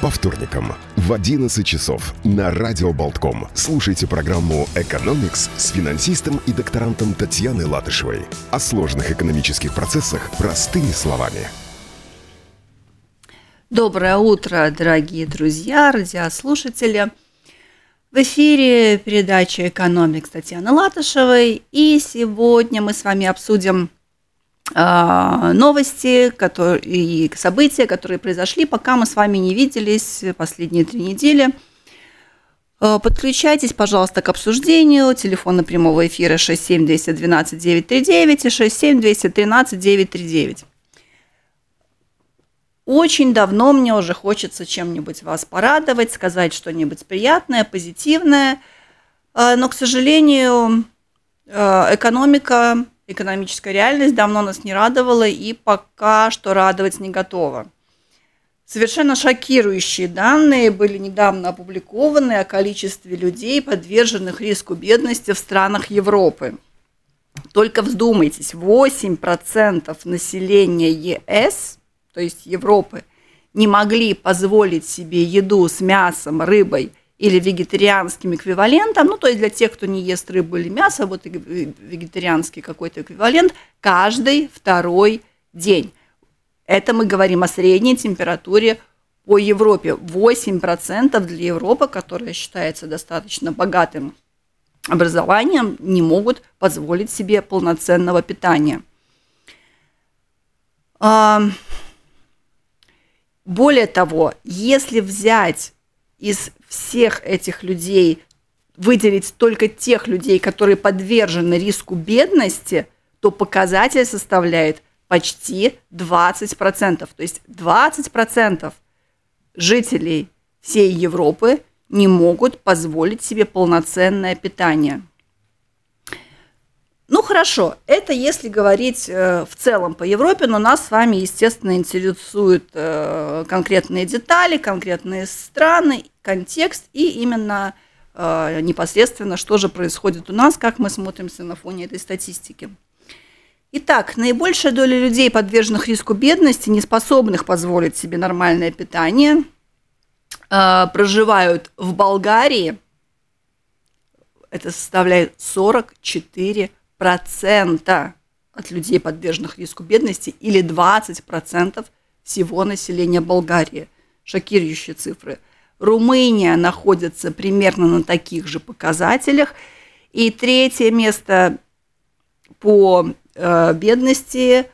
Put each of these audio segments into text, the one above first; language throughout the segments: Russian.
По вторникам в 11 часов на Радио Болтком слушайте программу «Экономикс» с финансистом и докторантом Татьяной Латышевой. О сложных экономических процессах простыми словами. Доброе утро, дорогие друзья, радиослушатели. В эфире передача «Экономикс» Татьяны Латышевой. И сегодня мы с вами обсудим новости которые, и события, которые произошли, пока мы с вами не виделись последние три недели. А, подключайтесь, пожалуйста, к обсуждению. Телефоны прямого эфира 67212-939 и 67213-939. Очень давно мне уже хочется чем-нибудь вас порадовать, сказать что-нибудь приятное, позитивное. А, но, к сожалению, экономика экономическая реальность давно нас не радовала и пока что радовать не готова. Совершенно шокирующие данные были недавно опубликованы о количестве людей, подверженных риску бедности в странах Европы. Только вздумайтесь, 8% населения ЕС, то есть Европы, не могли позволить себе еду с мясом, рыбой или вегетарианским эквивалентом, ну, то есть для тех, кто не ест рыбу или мясо, вот вегетарианский какой-то эквивалент, каждый второй день. Это мы говорим о средней температуре по Европе. 8% для Европы, которая считается достаточно богатым образованием, не могут позволить себе полноценного питания. Более того, если взять из всех этих людей выделить только тех людей, которые подвержены риску бедности, то показатель составляет почти 20%. То есть 20% жителей всей Европы не могут позволить себе полноценное питание. Ну хорошо, это если говорить э, в целом по Европе, но нас с вами, естественно, интересуют э, конкретные детали, конкретные страны, контекст и именно э, непосредственно, что же происходит у нас, как мы смотримся на фоне этой статистики. Итак, наибольшая доля людей, подверженных риску бедности, не способных позволить себе нормальное питание, проживают в Болгарии. Это составляет 44 процента от людей, подверженных риску бедности, или 20% всего населения Болгарии. Шокирующие цифры. Румыния находится примерно на таких же показателях. И третье место по э, бедности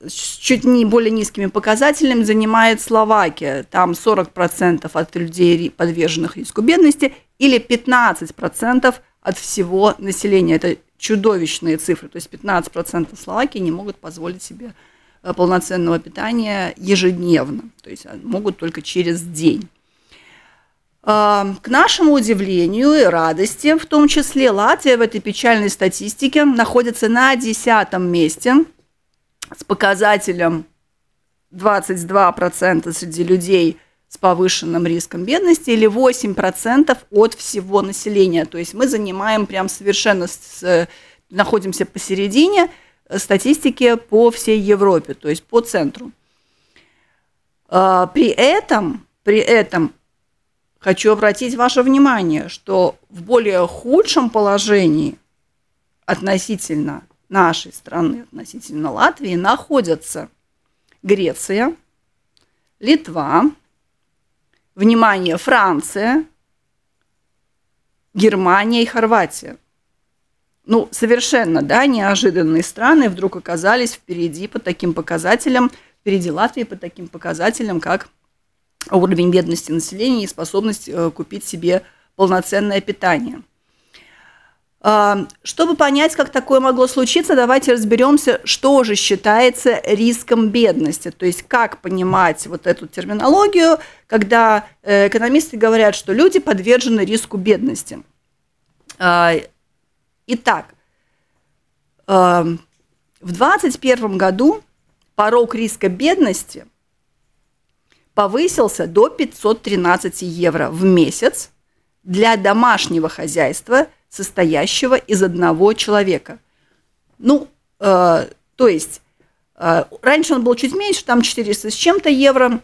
с чуть не более низкими показателями занимает Словакия. Там 40% от людей, подверженных риску бедности, или 15% от всего населения. Это чудовищные цифры. То есть 15% Словакии не могут позволить себе э, полноценного питания ежедневно. То есть а, могут только через день. А, к нашему удивлению и радости, в том числе Латвия в этой печальной статистике находится на десятом месте с показателем 22% среди людей – с повышенным риском бедности или 8% от всего населения. То есть мы занимаем прям совершенно, с, находимся посередине статистики по всей Европе, то есть по центру. А, при этом, при этом хочу обратить ваше внимание, что в более худшем положении относительно нашей страны, относительно Латвии, находятся Греция, Литва, Внимание, Франция, Германия и Хорватия. Ну, совершенно, да, неожиданные страны вдруг оказались впереди по таким показателям, впереди Латвии по таким показателям, как уровень бедности населения и способность э, купить себе полноценное питание – а, чтобы понять, как такое могло случиться, давайте разберемся, что же считается риском бедности. То есть как понимать вот эту терминологию, когда э, экономисты говорят, что люди подвержены риску бедности. А, итак, а, в 2021 году порог риска бедности повысился до 513 евро в месяц для домашнего хозяйства – состоящего из одного человека. Ну, э, то есть, э, раньше он был чуть меньше, там 400 с чем-то евро,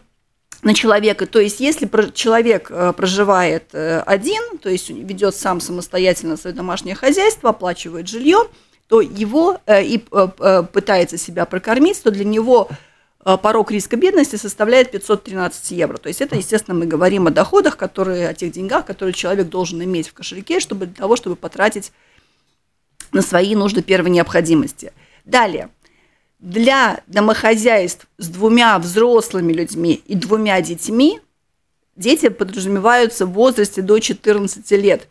на человека. То есть, если человек э, проживает э, один, то есть ведет сам самостоятельно свое домашнее хозяйство, оплачивает жилье, то его и пытается себя прокормить, то для него порог риска бедности составляет 513 евро. То есть это, естественно, мы говорим о доходах, которые, о тех деньгах, которые человек должен иметь в кошельке, чтобы для того, чтобы потратить на свои нужды первой необходимости. Далее для домохозяйств с двумя взрослыми людьми и двумя детьми дети подразумеваются в возрасте до 14 лет.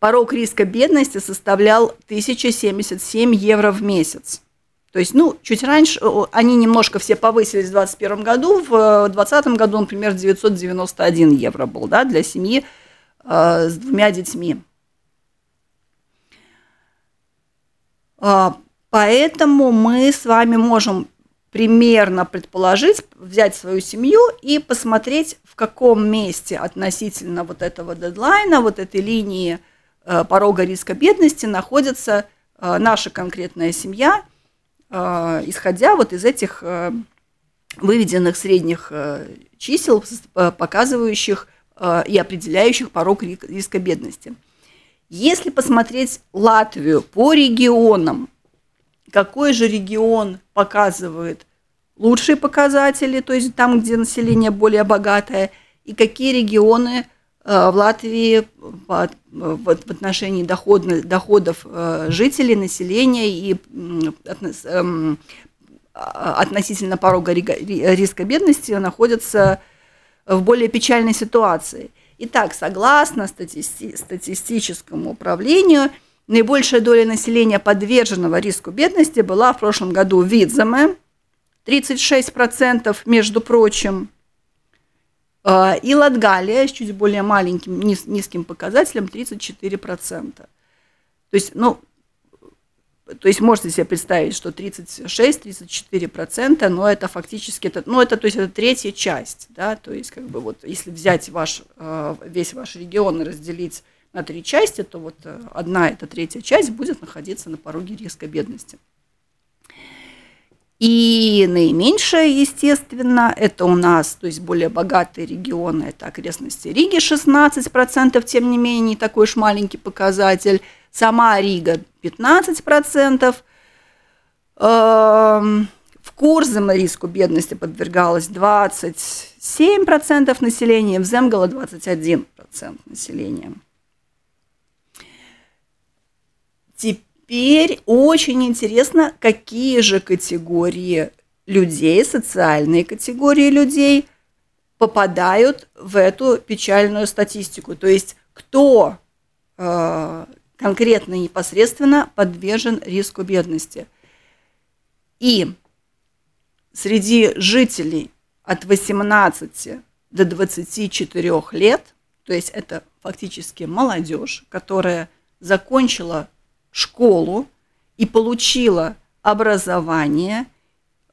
Порог риска бедности составлял 1077 евро в месяц. То есть, ну, чуть раньше, они немножко все повысились в 2021 году, в 2020 году, например, 991 евро был, да, для семьи э, с двумя детьми. А, Поэтому мы с вами можем примерно предположить, взять свою семью и посмотреть, в каком месте относительно вот этого дедлайна, вот этой линии э, порога риска бедности находится э, наша конкретная семья, э, исходя вот из этих выведенных средних чисел, показывающих и определяющих порог риска бедности. Если посмотреть Латвию по регионам, какой же регион показывает лучшие показатели, то есть там, где население более богатое, и какие регионы э, в Латвии в отношении доход, доходов э, жителей, населения и эм, относительно порога риска бедности находятся в более печальной ситуации. Итак, согласно статисти статистическому управлению – Наибольшая доля населения, подверженного риску бедности, была в прошлом году в Видземе, 36%, между прочим, а, и Латгалия с чуть более маленьким, низ, низким показателем 34%. То есть, ну, то есть можете себе представить, что 36-34%, но это фактически, это, ну, это, то есть это третья часть, да, то есть как бы вот если взять ваш, а, весь ваш регион и разделить на три части, то вот э, одна, эта третья часть будет находиться на пороге риска бедности. И наименьшее, естественно, это у нас, то есть более богатые регионы, это окрестности Риги 16%, тем не менее, не такой уж маленький показатель. Сама Рига 15%. Эм, в Курзаме риску бедности подвергалось 27% населения, в Земгало 21% населения. Теперь очень интересно, какие же категории людей, социальные категории людей попадают в эту печальную статистику. То есть кто э, конкретно непосредственно подвержен риску бедности. И среди жителей от 18 до 24 лет, то есть это фактически молодежь, которая закончила школу и получила образование,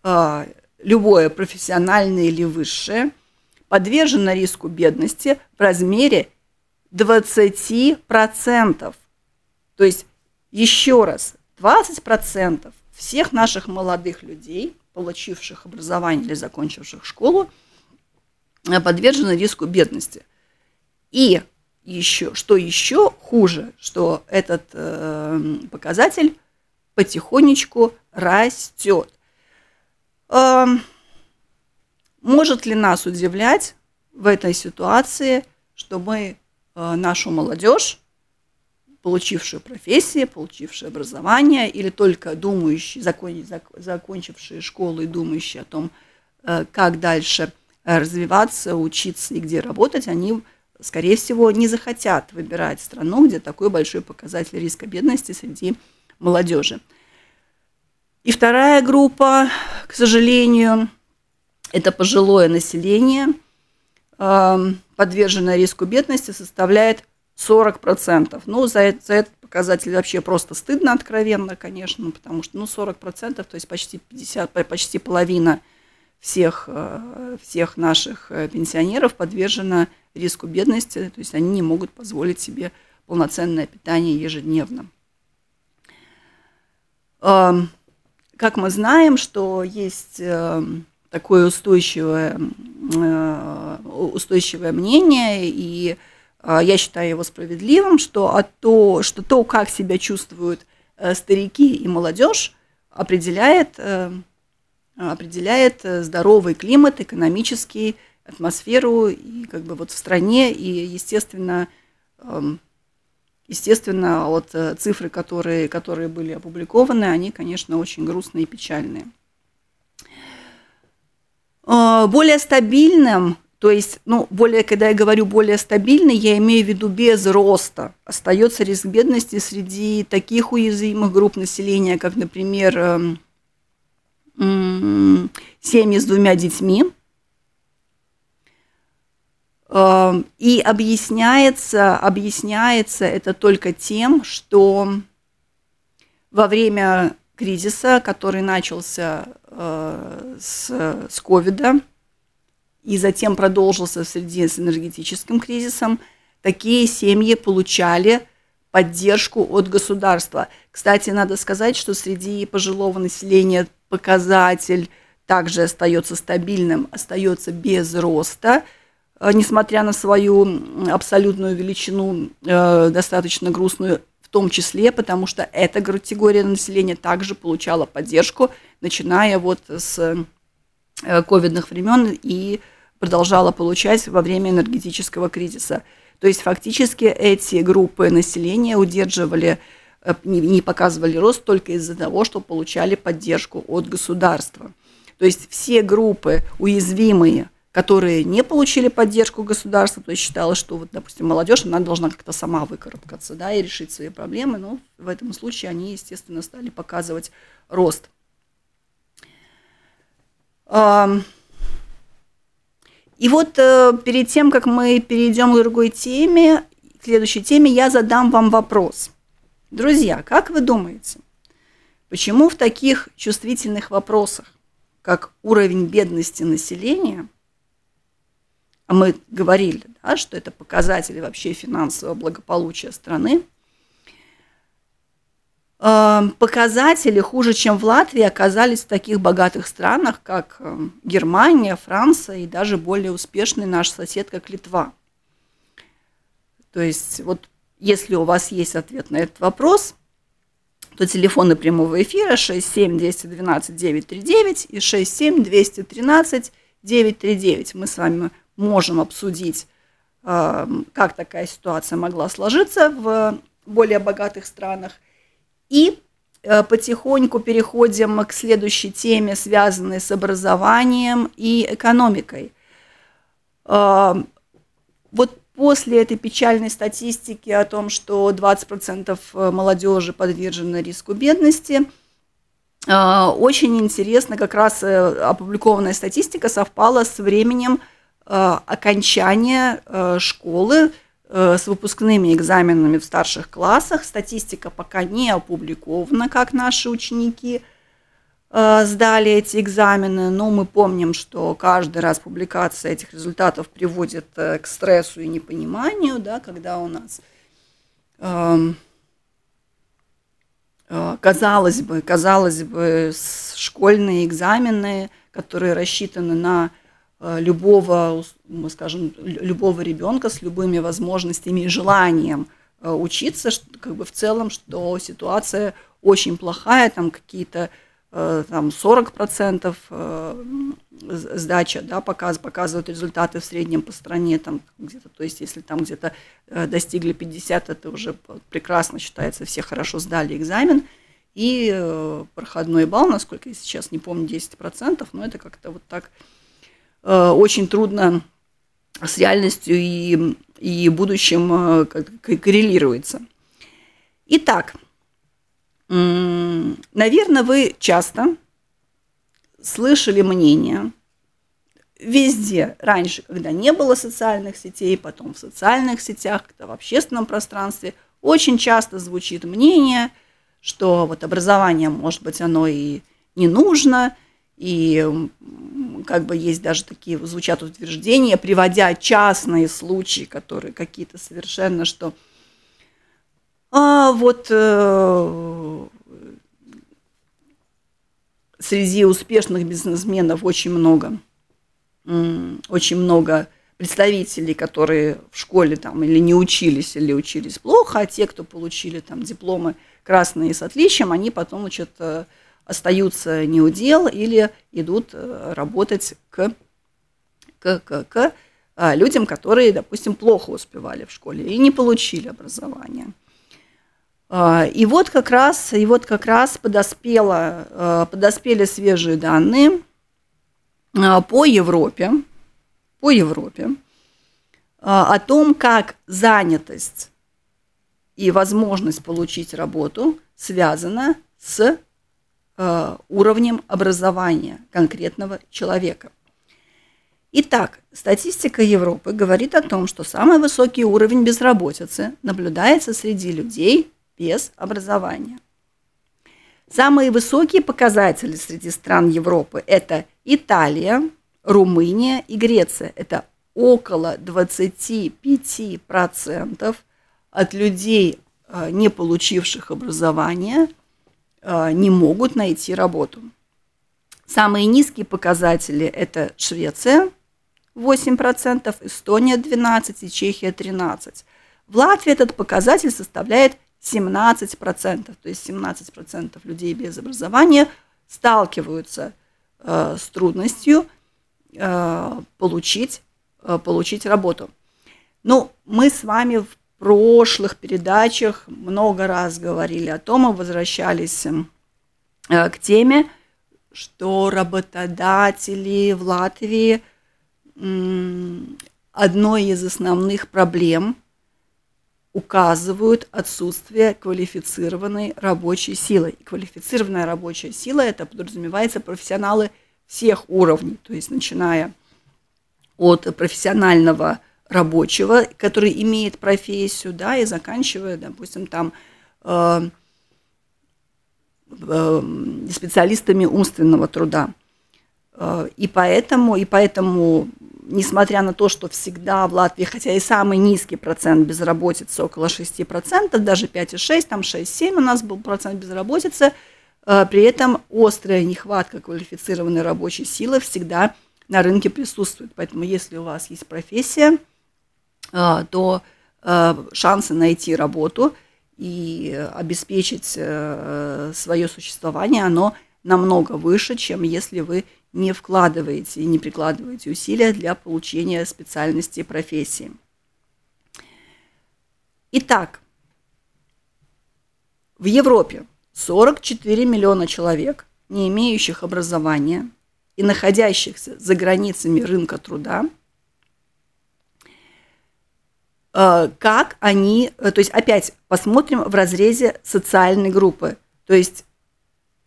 а, любое профессиональное или высшее, подвержена риску бедности в размере 20%. То есть, еще раз, 20% всех наших молодых людей, получивших образование или закончивших школу, подвержены риску бедности. И еще, что еще хуже, что этот э, показатель потихонечку растет. Э, может ли нас удивлять в этой ситуации, что мы э, нашу молодежь, получившую профессию, получившую образование, или только думающие, закон, закончившие школу и думающие о том, э, как дальше развиваться, учиться и где работать, они скорее всего, не захотят выбирать страну, где такой большой показатель риска бедности среди молодежи. И вторая группа, к сожалению, это пожилое население, эм, подверженное риску бедности, составляет 40%. Ну, за, за этот показатель вообще просто стыдно, откровенно, конечно, потому что ну, 40%, то есть почти 50, почти половина всех, э, всех наших э, пенсионеров подвержена риску бедности, то есть они не могут позволить себе полноценное питание ежедневно. Как мы знаем, что есть эм, такое устойчивое устойчивое мнение, и я считаю его справедливым, что, а то, что то, как себя чувствуют старики и молодежь, определяет, определяет здоровый климат, экономический, атмосферу и как бы вот в стране, и, естественно, эм, естественно, вот э, цифры, которые, которые были опубликованы, они, конечно, очень грустные и печальные. Э, более стабильным, то есть, ну, более, когда я говорю более стабильный, я имею в виду без роста, остается риск бедности среди таких уязвимых групп населения, как, например, эм, семьи с двумя детьми, и объясняется, объясняется это только тем, что во время кризиса, который начался э, с, с ковида и затем продолжился в связи с энергетическим кризисом, такие семьи получали поддержку от государства. Кстати, надо сказать, что среди пожилого населения показатель также остается стабильным, остается без роста – несмотря на свою абсолютную величину, э, достаточно грустную, в том числе, потому что эта категория населения также получала поддержку, начиная вот с э, ковидных времен и продолжала получать во время энергетического кризиса. То есть фактически эти группы населения удерживали, не показывали рост только из-за того, что получали поддержку от государства. То есть все группы уязвимые которые не получили поддержку государства, то есть считалось, что, вот, допустим, молодежь, она должна как-то сама выкарабкаться, да, и решить свои проблемы, но в этом случае они, естественно, стали показывать рост. И вот э, перед тем, как мы перейдем к другой теме, к следующей теме, я задам вам вопрос. Друзья, как вы думаете, почему в таких чувствительных вопросах, как уровень бедности населения, а мы говорили, да, что это показатели вообще финансового благополучия страны, эм, показатели хуже, чем в Латвии, оказались в таких богатых странах, как эм, Германия, Франция и даже более успешный наш сосед, как Литва. То есть вот если у вас есть ответ на этот вопрос, то телефоны прямого эфира 67 212 939 и 67 213 939. Мы с вами можем обсудить, э, как такая ситуация могла сложиться в более богатых странах. И э, потихоньку переходим к следующей теме, связанной с образованием и экономикой. Э, вот после этой печальной статистики о том, что 20% молодежи подвержены риску бедности, очень интересно, как раз опубликованная статистика совпала с временем Э, окончания э, школы э, с выпускными экзаменами в старших классах. Статистика пока не опубликована, как наши ученики сдали эти экзамены, но мы помним, что каждый раз публикация этих результатов приводит к стрессу и непониманию, да, когда у нас эм, казалось бы, казалось бы, школьные экзамены, которые рассчитаны на Э, любого, мы скажем, любого ребенка с любыми возможностями и желанием э, учиться, как бы в целом, что ситуация очень плохая, там какие-то э, там 40% сдача, да, показ, показывают результаты в среднем по стране, там где-то, то есть если там где-то достигли 50, это уже прекрасно считается, все хорошо сдали экзамен, и проходной балл, насколько я сейчас не помню, 10%, но это как-то вот так Э, очень трудно с реальностью и, и будущим э, коррелируется. Итак, наверное, вы часто слышали мнение везде раньше, когда не было социальных сетей, потом в социальных сетях, когда в общественном пространстве, очень часто звучит мнение, что вот образование, может быть, оно и не нужно, и как бы есть даже такие, звучат утверждения, приводя частные случаи, которые какие-то совершенно, что а, вот э, среди успешных бизнесменов очень много очень много представителей, которые в школе там или не учились, или учились плохо, а те, кто получили там дипломы красные с отличием, они потом, значит, э, остаются не у дел или идут э, работать к, к, к, к а, людям, которые, допустим, плохо успевали в школе и не получили образование. А, и вот как раз, и вот как раз подоспело, э, подоспели свежие данные а, по Европе, по Европе о том, как занятость и возможность получить работу связана с уровнем образования конкретного человека. Итак, статистика Европы говорит о том, что самый высокий уровень безработицы наблюдается среди людей без образования. Самые высокие показатели среди стран Европы – это Италия, Румыния и Греция. Это около 25% от людей, э, не получивших образования, э, не могут найти работу. Самые низкие показатели – это Швеция – 8%, Эстония 12% и Чехия 13%. В Латвии этот показатель составляет 17%, то есть 17% людей без образования сталкиваются э, с трудностью э, получить, э, получить работу. Ну, мы с вами в прошлых передачах много раз говорили о том, и возвращались э, к теме, что работодатели в Латвии – одной из основных проблем указывают отсутствие квалифицированной рабочей силы. И квалифицированная рабочая сила – это подразумевается профессионалы всех уровней, то есть начиная от профессионального рабочего, который имеет профессию, да, и заканчивая, допустим, там э, э, специалистами умственного труда. Э, и поэтому, и поэтому несмотря на то, что всегда в Латвии, хотя и самый низкий процент безработицы, около 6%, даже 5,6, там 6,7 у нас был процент безработицы, э, при этом острая нехватка квалифицированной рабочей силы всегда на рынке присутствует. Поэтому если у вас есть профессия, то э, шансы найти работу и обеспечить свое существование, оно намного выше, чем если вы не вкладываете и не прикладываете усилия для получения специальности и профессии. Итак, в Европе 44 миллиона человек, не имеющих образования и находящихся за границами рынка труда, э, как они, э, то есть опять посмотрим в разрезе социальной группы, то есть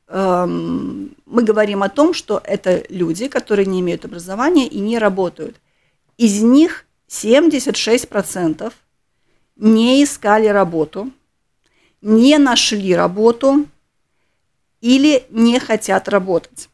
Эм, мы говорим о том, что это люди, которые не имеют образования и не работают. Из них 76% не искали работу, не нашли работу или не хотят работать.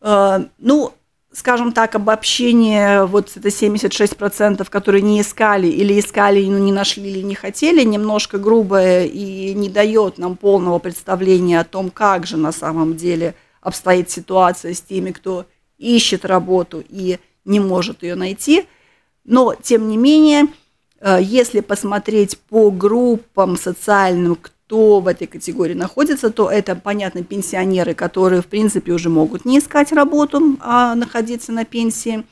Э, ну, скажем так, обобщение, вот это 76%, которые не искали или искали, но не нашли или не хотели, немножко грубое и не дает нам полного представления о том, как же на самом деле обстоит ситуация с теми, кто ищет работу и не может ее найти. Но, тем не менее, э, если посмотреть по группам социальным, кто в этой категории находится, то это, понятно, пенсионеры, которые, в принципе, уже могут не искать работу, а находиться на пенсии,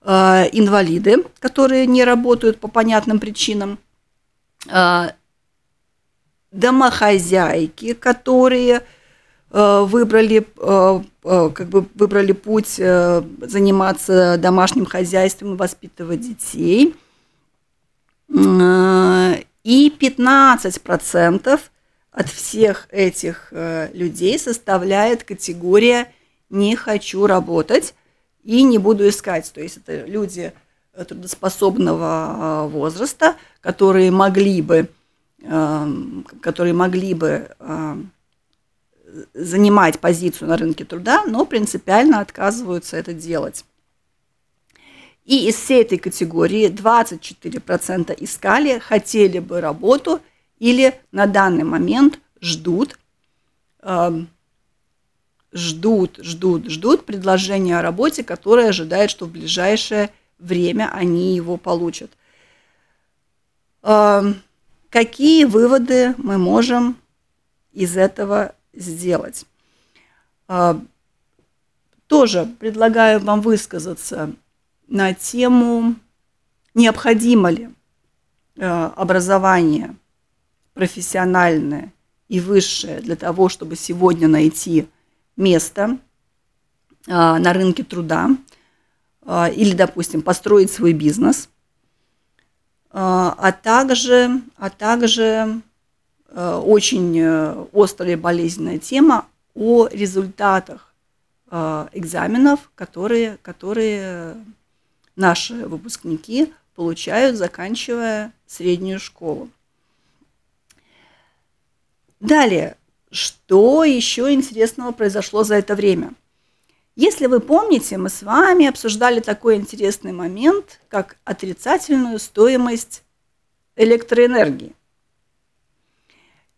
э, инвалиды, которые не работают по понятным причинам, э, домохозяйки, которые э, выбрали, как бы выбрали путь заниматься домашним хозяйством и воспитывать детей. И 15% от всех этих э, людей составляет категория «не хочу работать и не буду искать». То есть это люди э, трудоспособного э, возраста, которые могли бы, э, которые могли бы занимать позицию на рынке труда, но принципиально отказываются это делать. И из всей этой категории 24% искали, хотели бы работу – или на данный момент ждут, э, ждут, ждут, ждут предложения о работе, которые ожидают, что в ближайшее время они его получат. Какие выводы мы можем из этого сделать? Тоже предлагаю вам высказаться на тему, необходимо ли образование профессиональное и высшее для того, чтобы сегодня найти место а, на рынке труда а, или, допустим, построить свой бизнес, а, а также, а также очень э, острая болезненная тема о результатах экзаменов, которые, которые наши выпускники получают, заканчивая среднюю школу. Далее, что еще интересного произошло за это время? Если вы помните, мы с вами обсуждали такой интересный момент, как отрицательную стоимость электроэнергии.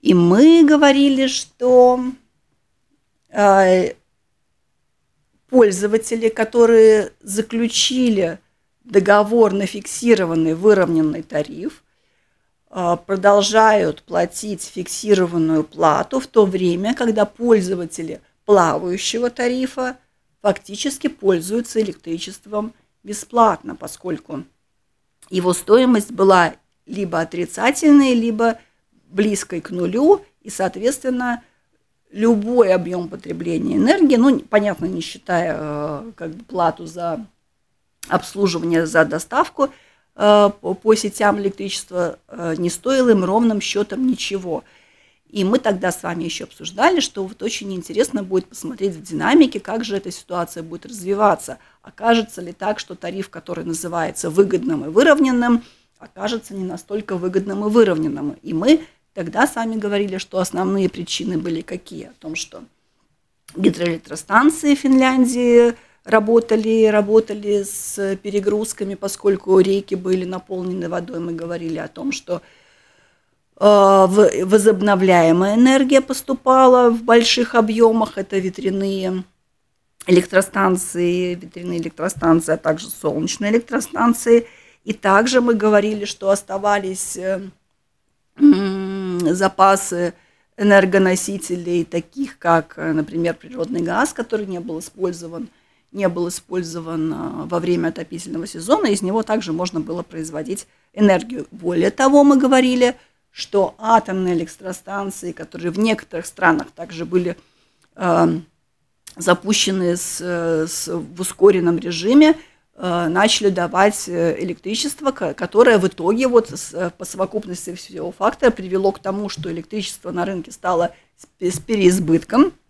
И мы говорили, что э, пользователи, которые заключили договор на фиксированный выровненный тариф, продолжают платить фиксированную плату в то время, когда пользователи плавающего тарифа фактически пользуются электричеством бесплатно, поскольку его стоимость была либо отрицательной, либо близкой к нулю, и, соответственно, любой объем потребления энергии, ну, понятно, не считая э, как бы плату за обслуживание, за доставку – Э, по сетям электричества э, не стоило им ровным счетом ничего. И мы тогда с вами еще обсуждали, что вот очень интересно будет посмотреть в динамике, как же эта ситуация будет развиваться. Окажется ли так, что тариф, который называется выгодным и выровненным, окажется не настолько выгодным и выровненным. И мы тогда с вами говорили, что основные причины были какие? О том, что гидроэлектростанции Финляндии – работали, работали с перегрузками, поскольку реки были наполнены водой. Мы говорили о том, что э, возобновляемая энергия поступала в больших объемах, это ветряные электростанции, ветряные электростанции, а также солнечные электростанции. И также мы говорили, что оставались э, запасы энергоносителей, таких как, например, природный газ, который не был использован – не был использован а, во время отопительного сезона, из него также можно было производить энергию. Более того, мы говорили, что атомные электростанции, которые в некоторых странах также были э, запущены с, с, в ускоренном режиме, э, начали давать электричество, которое в итоге вот с, по совокупности всего фактора привело к тому, что электричество на рынке стало с, с переизбытком –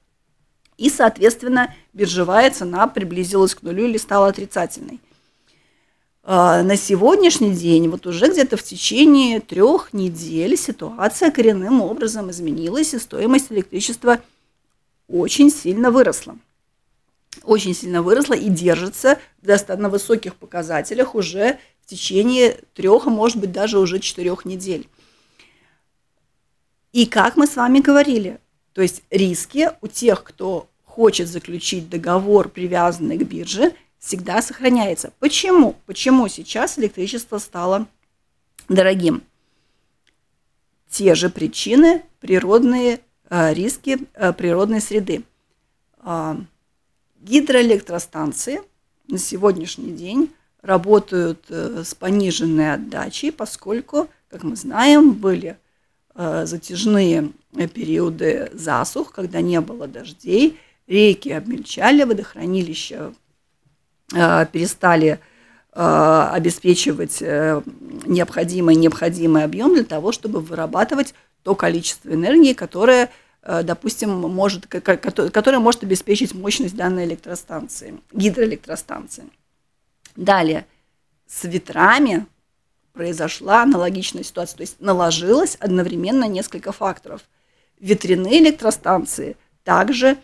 и, соответственно, биржевая цена приблизилась к нулю или стала отрицательной. А, на сегодняшний день, вот уже где-то в течение трех недель ситуация коренным образом изменилась, и стоимость электричества очень сильно выросла. Очень сильно выросла и держится на высоких показателях уже в течение трех, а может быть даже уже четырех недель. И как мы с вами говорили, то есть риски у тех, кто хочет заключить договор, привязанный к бирже, всегда сохраняется. Почему? Почему сейчас электричество стало дорогим? Те же причины, природные э, риски э, природной среды. Э, гидроэлектростанции на сегодняшний день работают э, с пониженной отдачей, поскольку, как мы знаем, были затяжные периоды засух, когда не было дождей, реки обмельчали, водохранилища э, перестали э, обеспечивать э, необходимый необходимый объем для того, чтобы вырабатывать то количество энергии, которое, допустим, может, которое может обеспечить мощность данной электростанции, гидроэлектростанции. Далее, с ветрами произошла аналогичная ситуация, то есть наложилось одновременно несколько факторов – ветряные электростанции также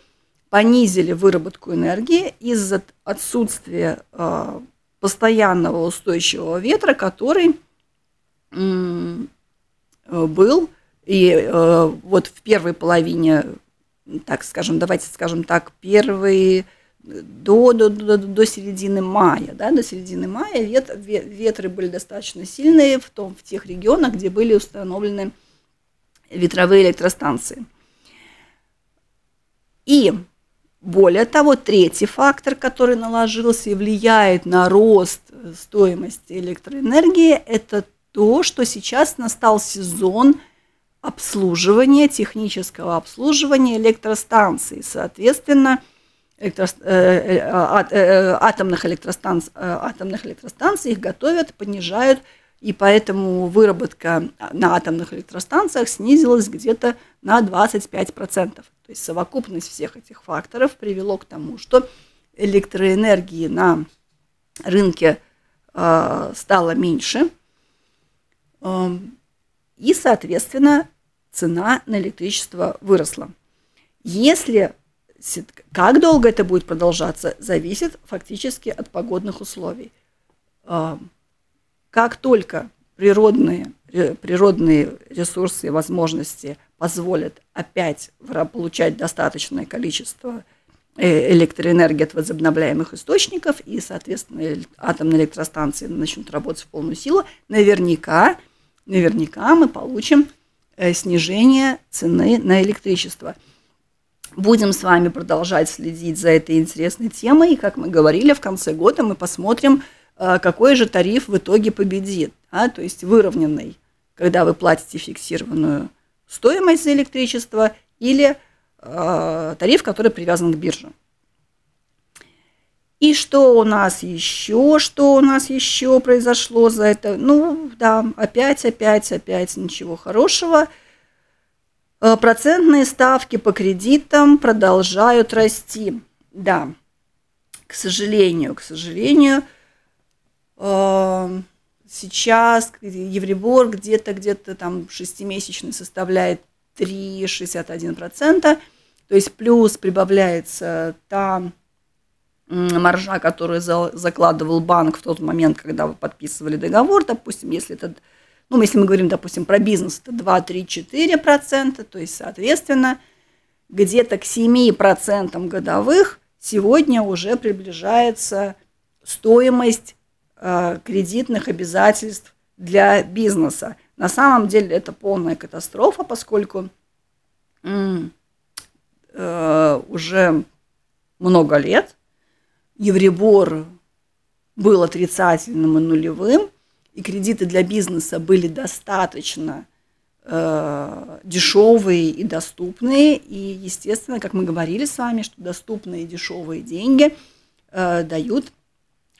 понизили выработку энергии из-за отсутствия э, постоянного устойчивого ветра, который был. И э, вот в первой половине так скажем, давайте скажем так, первые до, до, до, до середины мая, да, до середины мая вет, ветры были достаточно сильные в, том, в тех регионах, где были установлены ветровые электростанции. И более того, третий фактор, который наложился и влияет на рост стоимости электроэнергии, это то, что сейчас настал сезон обслуживания, технического обслуживания электростанций. Соответственно, э, э, э, атомных, электростанций, атомных электростанций их готовят, понижают, и поэтому выработка на атомных электростанциях снизилась где-то на 25%. То есть совокупность всех этих факторов привело к тому, что электроэнергии на рынке стало меньше, э, и, соответственно, цена на электричество выросла. Если как долго это будет продолжаться, зависит фактически от погодных условий. А, как только природные, природные ресурсы и возможности позволят опять получать достаточное количество э, электроэнергии от возобновляемых источников, и, соответственно, атомные электростанции начнут работать в полную силу, наверняка, наверняка мы получим э, снижение цены на электричество – Будем с вами продолжать следить за этой интересной темой. И, как мы говорили, в конце года мы посмотрим, э, какой же тариф в итоге победит. А? То есть выровненный, когда вы платите фиксированную стоимость за электричество, или э, тариф, который привязан к бирже. И что у нас еще, что у нас еще произошло за это? Ну, да, опять, опять, опять ничего хорошего – процентные ставки по кредитам продолжают расти. Да, к сожалению, к сожалению, э, сейчас Евробор где-то где-то там шестимесячный составляет 3,61%, то есть плюс прибавляется та маржа, которую закладывал банк в тот момент, когда вы подписывали договор, допустим, если это ну, если мы говорим, допустим, про бизнес, это 2, 3, 4 процента, то есть, соответственно, где-то к 7 процентам годовых сегодня уже приближается стоимость э, кредитных обязательств для бизнеса. На самом деле это полная катастрофа, поскольку э, уже много лет Евребор был отрицательным и нулевым, и кредиты для бизнеса были достаточно э, дешевые и доступные. И, естественно, как мы говорили с вами, что доступные и дешевые деньги э, дают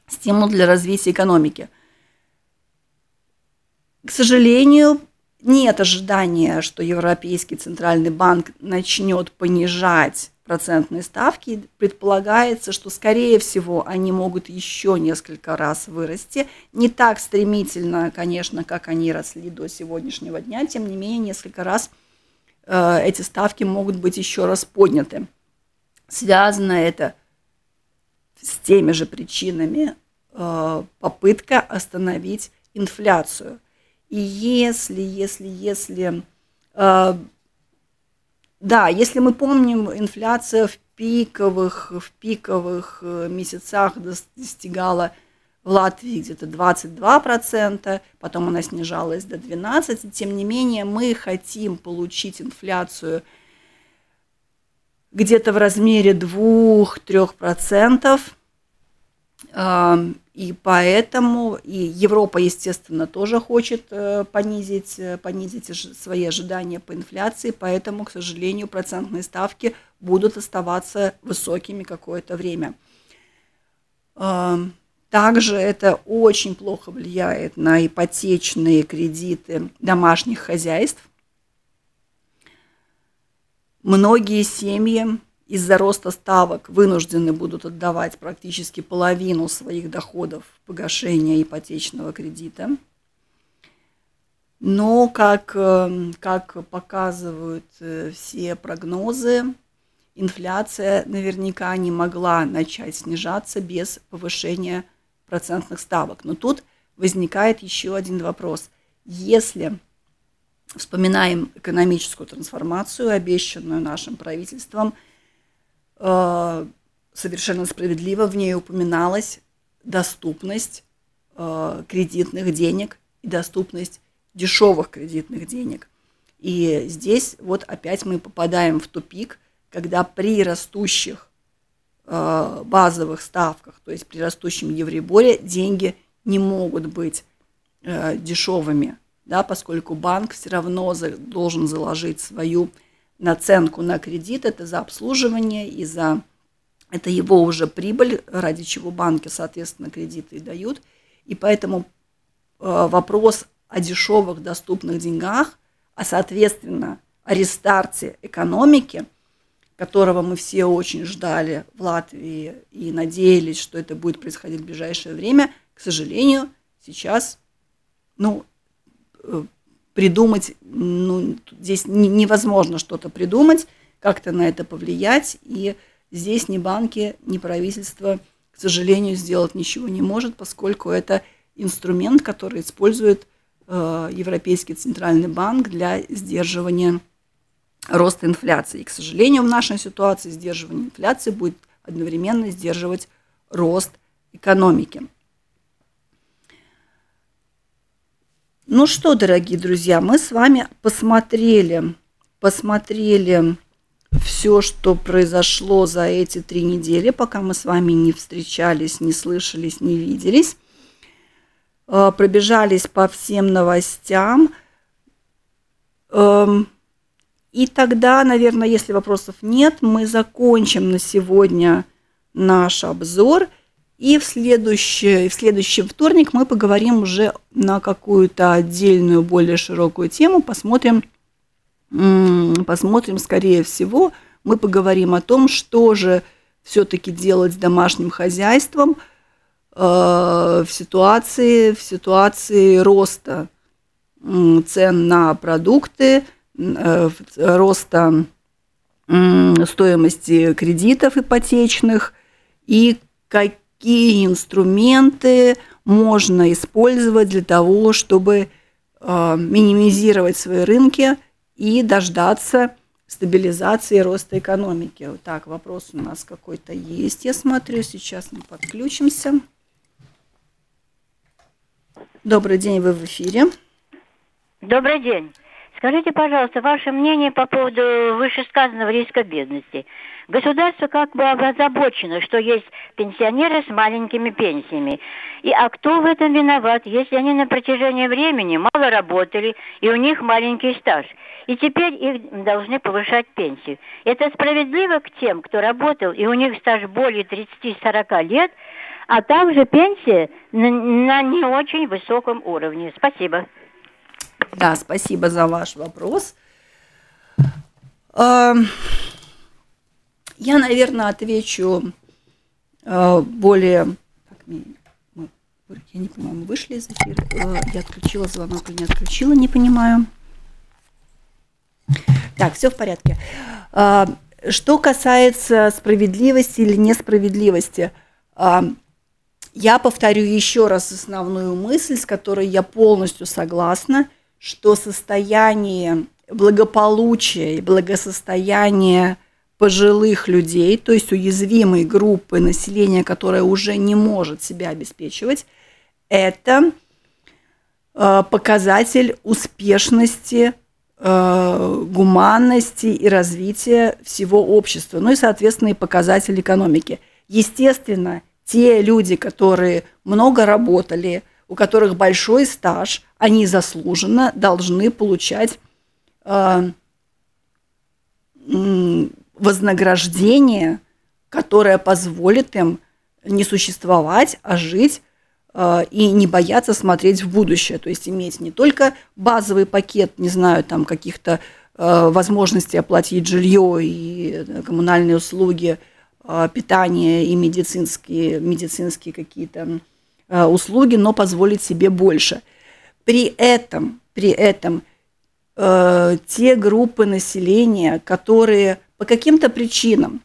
стимул для развития экономики. К сожалению, нет ожидания, что Европейский центральный банк начнет понижать процентные ставки, предполагается, что, скорее всего, они могут еще несколько раз вырасти. Не так стремительно, конечно, как они росли до сегодняшнего дня, тем не менее, несколько раз э, эти ставки могут быть еще раз подняты. Связано это с теми же причинами э, попытка остановить инфляцию. И если, если, если э, да, если мы помним, инфляция в пиковых, в пиковых э, месяцах достигала в Латвии где-то 22%, потом она снижалась до 12%. Тем не менее, мы хотим получить инфляцию где-то в размере 2-3%. И поэтому и Европа, естественно, тоже хочет э, понизить, э, понизить свои ожидания по инфляции, поэтому, к сожалению, процентные ставки будут оставаться высокими какое-то время. Также это очень плохо влияет на ипотечные кредиты домашних хозяйств. Многие семьи из-за роста ставок вынуждены будут отдавать практически половину своих доходов в погашение ипотечного кредита. Но, как, э, как показывают э, все прогнозы, инфляция наверняка не могла начать снижаться без повышения процентных ставок. Но тут возникает еще один вопрос. Если вспоминаем экономическую трансформацию, обещанную нашим правительством. Э, совершенно справедливо в ней упоминалась доступность э, кредитных денег и доступность дешевых кредитных денег. И здесь вот опять мы попадаем в тупик, когда при растущих э, базовых ставках, то есть при растущем евреборе, деньги не могут быть дешевыми, да, поскольку банк все равно должен заложить свою наценку на кредит, это за обслуживание и за это его уже прибыль, ради чего банки, соответственно, кредиты и дают. И поэтому э, вопрос о дешевых доступных деньгах, а соответственно о рестарте экономики, которого мы все очень ждали в Латвии и надеялись, что это будет происходить в ближайшее время, к сожалению, сейчас, ну, э, придумать, ну, здесь невозможно что-то придумать, как-то на это повлиять, и здесь ни банки, ни правительство, к сожалению, сделать ничего не может, поскольку это инструмент, который использует Э, Европейский центральный банк для сдерживания роста инфляции. И, к сожалению, в нашей ситуации сдерживание инфляции будет одновременно сдерживать рост экономики. Ну что, дорогие друзья, мы с вами посмотрели, посмотрели все, что произошло за эти три недели, пока мы с вами не встречались, не слышались, не виделись. Э, пробежались по всем новостям. Эм, и тогда, наверное, если вопросов нет, мы закончим на сегодня наш обзор. И в следующий, в следующий вторник мы поговорим уже на какую-то отдельную, более широкую тему. Посмотрим, посмотрим, скорее всего, мы поговорим о том, что же все-таки делать с домашним хозяйством – Э, в ситуации, в ситуации роста цен на продукты, э, роста стоимости кредитов ипотечных и какие инструменты можно использовать для того, чтобы э, минимизировать свои рынки и дождаться стабилизации роста экономики. Так, вопрос у нас какой-то есть, я смотрю, сейчас мы подключимся. Добрый день, вы в эфире. Добрый день. Скажите, пожалуйста, ваше мнение по поводу вышесказанного риска бедности. Государство как бы озабочено, что есть пенсионеры с маленькими пенсиями. И а кто в этом виноват, если они на протяжении времени мало работали, и у них маленький стаж? И теперь их должны повышать пенсию. Это справедливо к тем, кто работал, и у них стаж более 30-40 лет, а также пенсия на, на не очень высоком уровне. Спасибо. Да, спасибо за ваш вопрос. Я, наверное, отвечу э, более... Я не понимаю, мы вышли из эфира. Э, я отключила звонок или не отключила, не понимаю. Так, все в порядке. Э, что касается справедливости или несправедливости, я повторю еще раз основную мысль, с которой я полностью согласна, что состояние благополучия и благосостояния пожилых людей, то есть уязвимой группы населения, которая уже не может себя обеспечивать, это э, показатель успешности, э, гуманности и развития всего общества, ну и, соответственно, и показатель экономики. Естественно, те люди, которые много работали, у которых большой стаж, они заслуженно должны получать э, вознаграждение, которое позволит им не существовать, а жить э, и не бояться смотреть в будущее. То есть иметь не только базовый пакет, не знаю, там каких-то э, возможностей оплатить жилье и э, коммунальные услуги – питание и медицинские, медицинские какие-то услуги, но позволить себе больше. При этом, при этом те группы населения, которые по каким-то причинам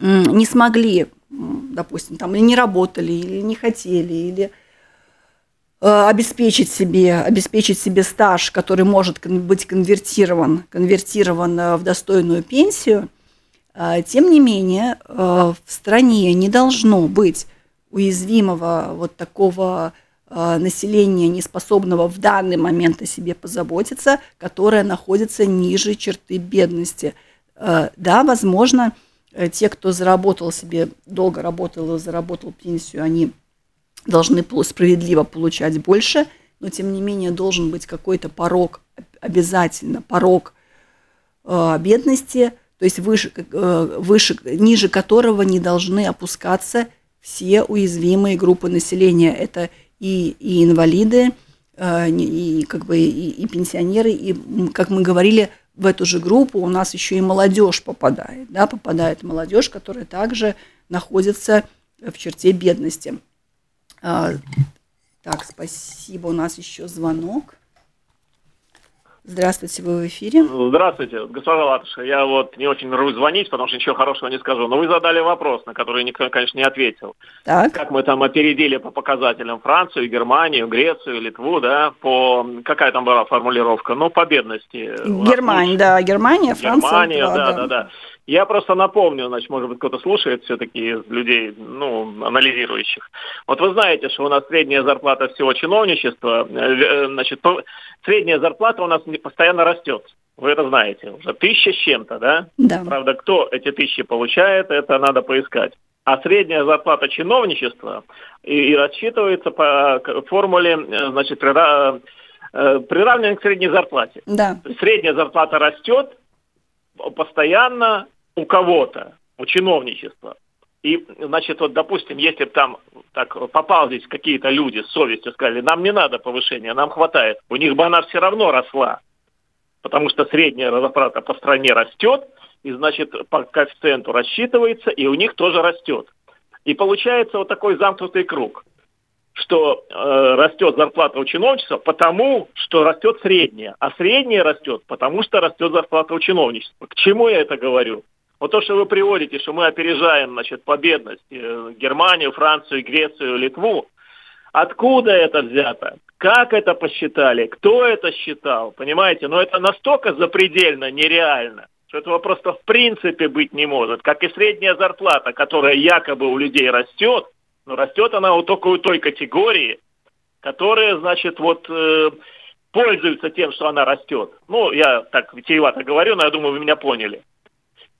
не смогли, допустим, там, или не работали, или не хотели, или Э, обеспечить себе, обеспечить себе стаж, который может быть конвертирован, конвертирован э, в достойную пенсию, э, тем не менее в стране не должно быть уязвимого вот такого населения, неспособного в данный момент о себе позаботиться, которое находится ниже черты бедности. Да, возможно, те, кто заработал себе, долго работал и заработал пенсию, они должны справедливо получать больше, но тем не менее должен быть какой-то порог, обязательно порог э, бедности, то есть выше, э, выше, ниже которого не должны опускаться все уязвимые группы населения. Это и, и инвалиды, э, и, как бы, и, и пенсионеры, и, как мы говорили, в эту же группу у нас еще и молодежь попадает, да, попадает молодежь, которая также находится в черте бедности. А, так, спасибо. У нас еще звонок. Здравствуйте, вы в эфире. Здравствуйте, госпожа Латыша. Я вот не очень рвусь звонить, потому что ничего хорошего не скажу. Но вы задали вопрос, на который никто, конечно, не ответил. Так. Как мы там опередили по показателям Францию, Германию, Грецию, Литву, да, по... Какая там была формулировка? Ну, по бедности. Германия, да, Германия, Франция. Германия, да, да, да. да. Я просто напомню, значит, может быть, кто-то слушает все-таки из людей, ну, анализирующих. Вот вы знаете, что у нас средняя зарплата всего чиновничества, э, значит, средняя зарплата у нас постоянно растет. Вы это знаете. Уже тысяча с чем-то, да? Да. Правда, кто эти тысячи получает, это надо поискать. А средняя зарплата чиновничества и, и рассчитывается по формуле, э, значит, приравнивания к средней зарплате. Да. Средняя зарплата растет постоянно, у кого-то, у чиновничества. И, значит, вот, допустим, если бы там так попал здесь какие-то люди с совестью, сказали, нам не надо повышения, нам хватает, у них бы она все равно росла. Потому что средняя зарплата по стране растет, и, значит, по коэффициенту рассчитывается, и у них тоже растет. И получается вот такой замкнутый круг, что э, растет зарплата у чиновничества потому, что растет средняя, а средняя растет потому, что растет зарплата у чиновничества. К чему я это говорю? Вот то, что вы приводите, что мы опережаем значит, по бедности э, Германию, Францию, Грецию, Литву, откуда это взято? Как это посчитали? Кто это считал? Понимаете? Но это настолько запредельно нереально, что этого просто в принципе быть не может. Как и средняя зарплата, которая якобы у людей растет, но растет она вот только у той категории, которая, значит, вот э, пользуется тем, что она растет. Ну, я так витиевато говорю, но я думаю, вы меня поняли.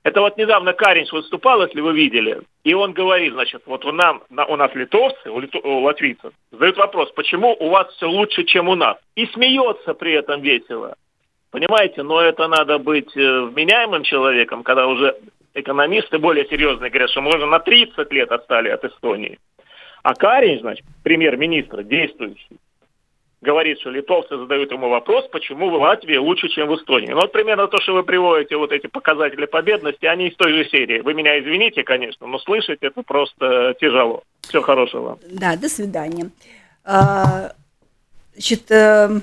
Это вот недавно Каринч выступал, если вы видели, и он говорит, значит, вот у, нам, у нас литовцы, у, литов, у латвийцев, задают вопрос, почему у вас все лучше, чем у нас? И смеется при этом весело. Понимаете, но это надо быть э, вменяемым человеком, когда уже экономисты более серьезные говорят, что мы уже на 30 лет отстали от Эстонии. А Каринч, значит, премьер-министр, действующий, говорит, что литовцы задают ему вопрос, почему в Латвии лучше, чем в Эстонии. Ну, вот примерно то, что вы приводите, вот эти показатели по бедности, они из той же серии. Вы меня извините, конечно, но слышать это просто тяжело. Всего хорошего. Да, до свидания. А, значит, э,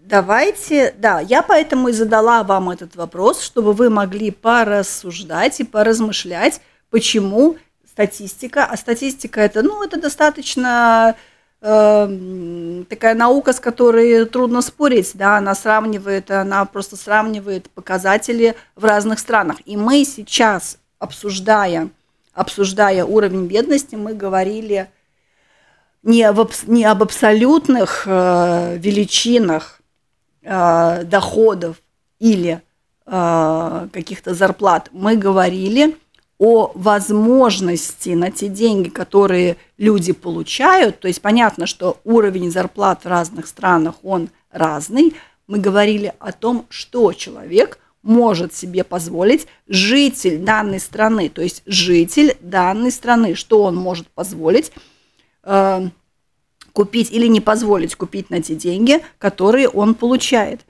давайте, да, я поэтому и задала вам этот вопрос, чтобы вы могли порассуждать и поразмышлять, почему статистика, а статистика это, ну, это достаточно Эм, такая наука, с которой трудно спорить, да, она сравнивает, она просто сравнивает показатели в разных странах. И мы сейчас, обсуждая, обсуждая уровень бедности, мы говорили не об, не об абсолютных э, величинах э, доходов или э, каких-то зарплат, мы говорили о возможности на те деньги, которые люди получают, то есть понятно, что уровень зарплат в разных странах, он разный, мы говорили о том, что человек может себе позволить, житель данной страны, то есть житель данной страны, что он может позволить э, купить или не позволить купить на те деньги, которые он получает.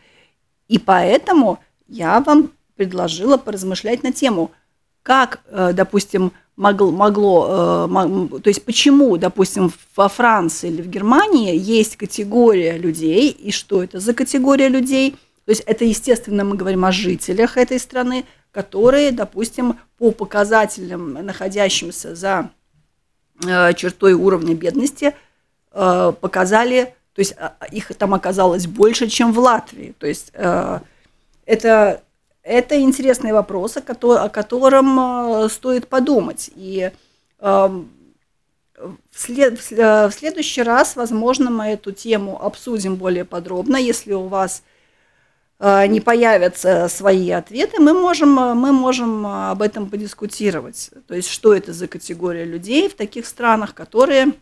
И поэтому я вам предложила поразмышлять на тему – как, э, допустим, могло, могло, э, то есть почему, допустим, во Франции или в Германии есть категория людей, и что это за категория людей? То есть это, естественно, мы говорим о жителях этой страны, которые, допустим, по показателям, находящимся за э, чертой уровня бедности, показали, то есть их там оказалось больше, чем в Латвии. То есть это, это интересный вопрос, о котором стоит подумать. И эм, в, след, в следующий раз, возможно, мы эту тему обсудим более подробно. Если у вас Э, не появятся свои ответы, мы можем, э, мы можем э, об этом подискутировать. То есть, что это за категория людей в таких странах, которые,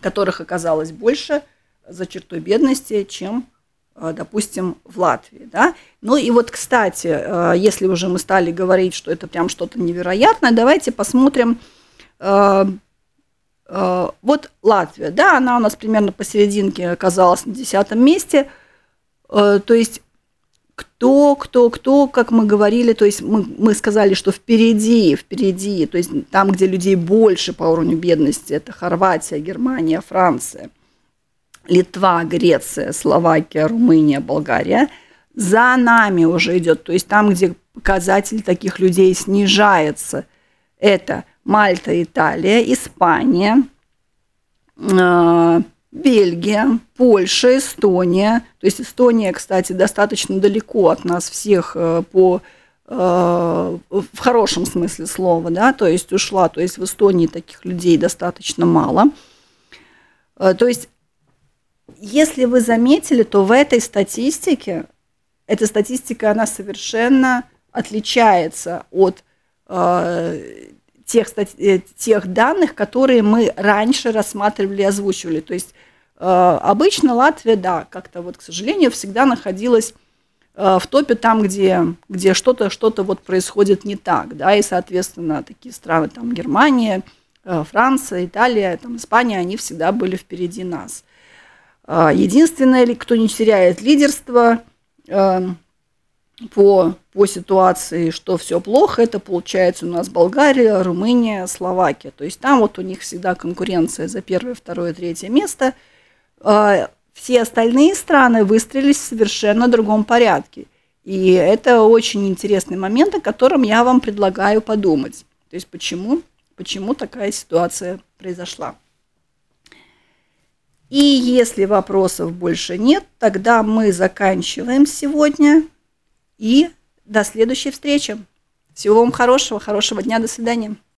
которых оказалось больше за чертой бедности, чем, допустим, в Латвии. Да? Ну и вот, кстати, если уже мы стали говорить, что это прям что-то невероятное, давайте посмотрим. Вот Латвия, да, она у нас примерно посерединке оказалась на десятом месте. То есть кто, кто, кто, как мы говорили, то есть мы, мы сказали, что впереди, впереди, то есть там, где людей больше по уровню бедности, это Хорватия, Германия, Франция, Литва, Греция, Словакия, Румыния, Болгария, за нами уже идет, то есть там, где показатель таких людей снижается, это Мальта, Италия, Испания, э, Бельгия, Польша, Эстония. То есть Эстония, кстати, достаточно далеко от нас всех э, по э, в хорошем смысле слова, да, то есть ушла, то есть в Эстонии таких людей достаточно мало. Э, то есть, если вы заметили, то в этой статистике, эта статистика, она совершенно отличается от тех, э, тех данных, которые мы раньше рассматривали и озвучивали. То есть э, обычно Латвия, да, как-то вот, к сожалению, всегда находилась э, в топе там, где, где что-то что вот происходит не так, да, и, соответственно, такие страны, там, Германия, Франция, Италия, там, Испания, они всегда были впереди нас. Единственное, кто не теряет лидерство, по, по ситуации, что все плохо, это получается у нас Болгария, Румыния, Словакия. То есть там вот у них всегда конкуренция за первое, второе, третье место. А, все остальные страны выстрелились в совершенно другом порядке. И это очень интересный момент, о котором я вам предлагаю подумать. То есть почему, почему такая ситуация произошла. И если вопросов больше нет, тогда мы заканчиваем сегодня. И до следующей встречи. Всего вам хорошего, хорошего дня, до свидания.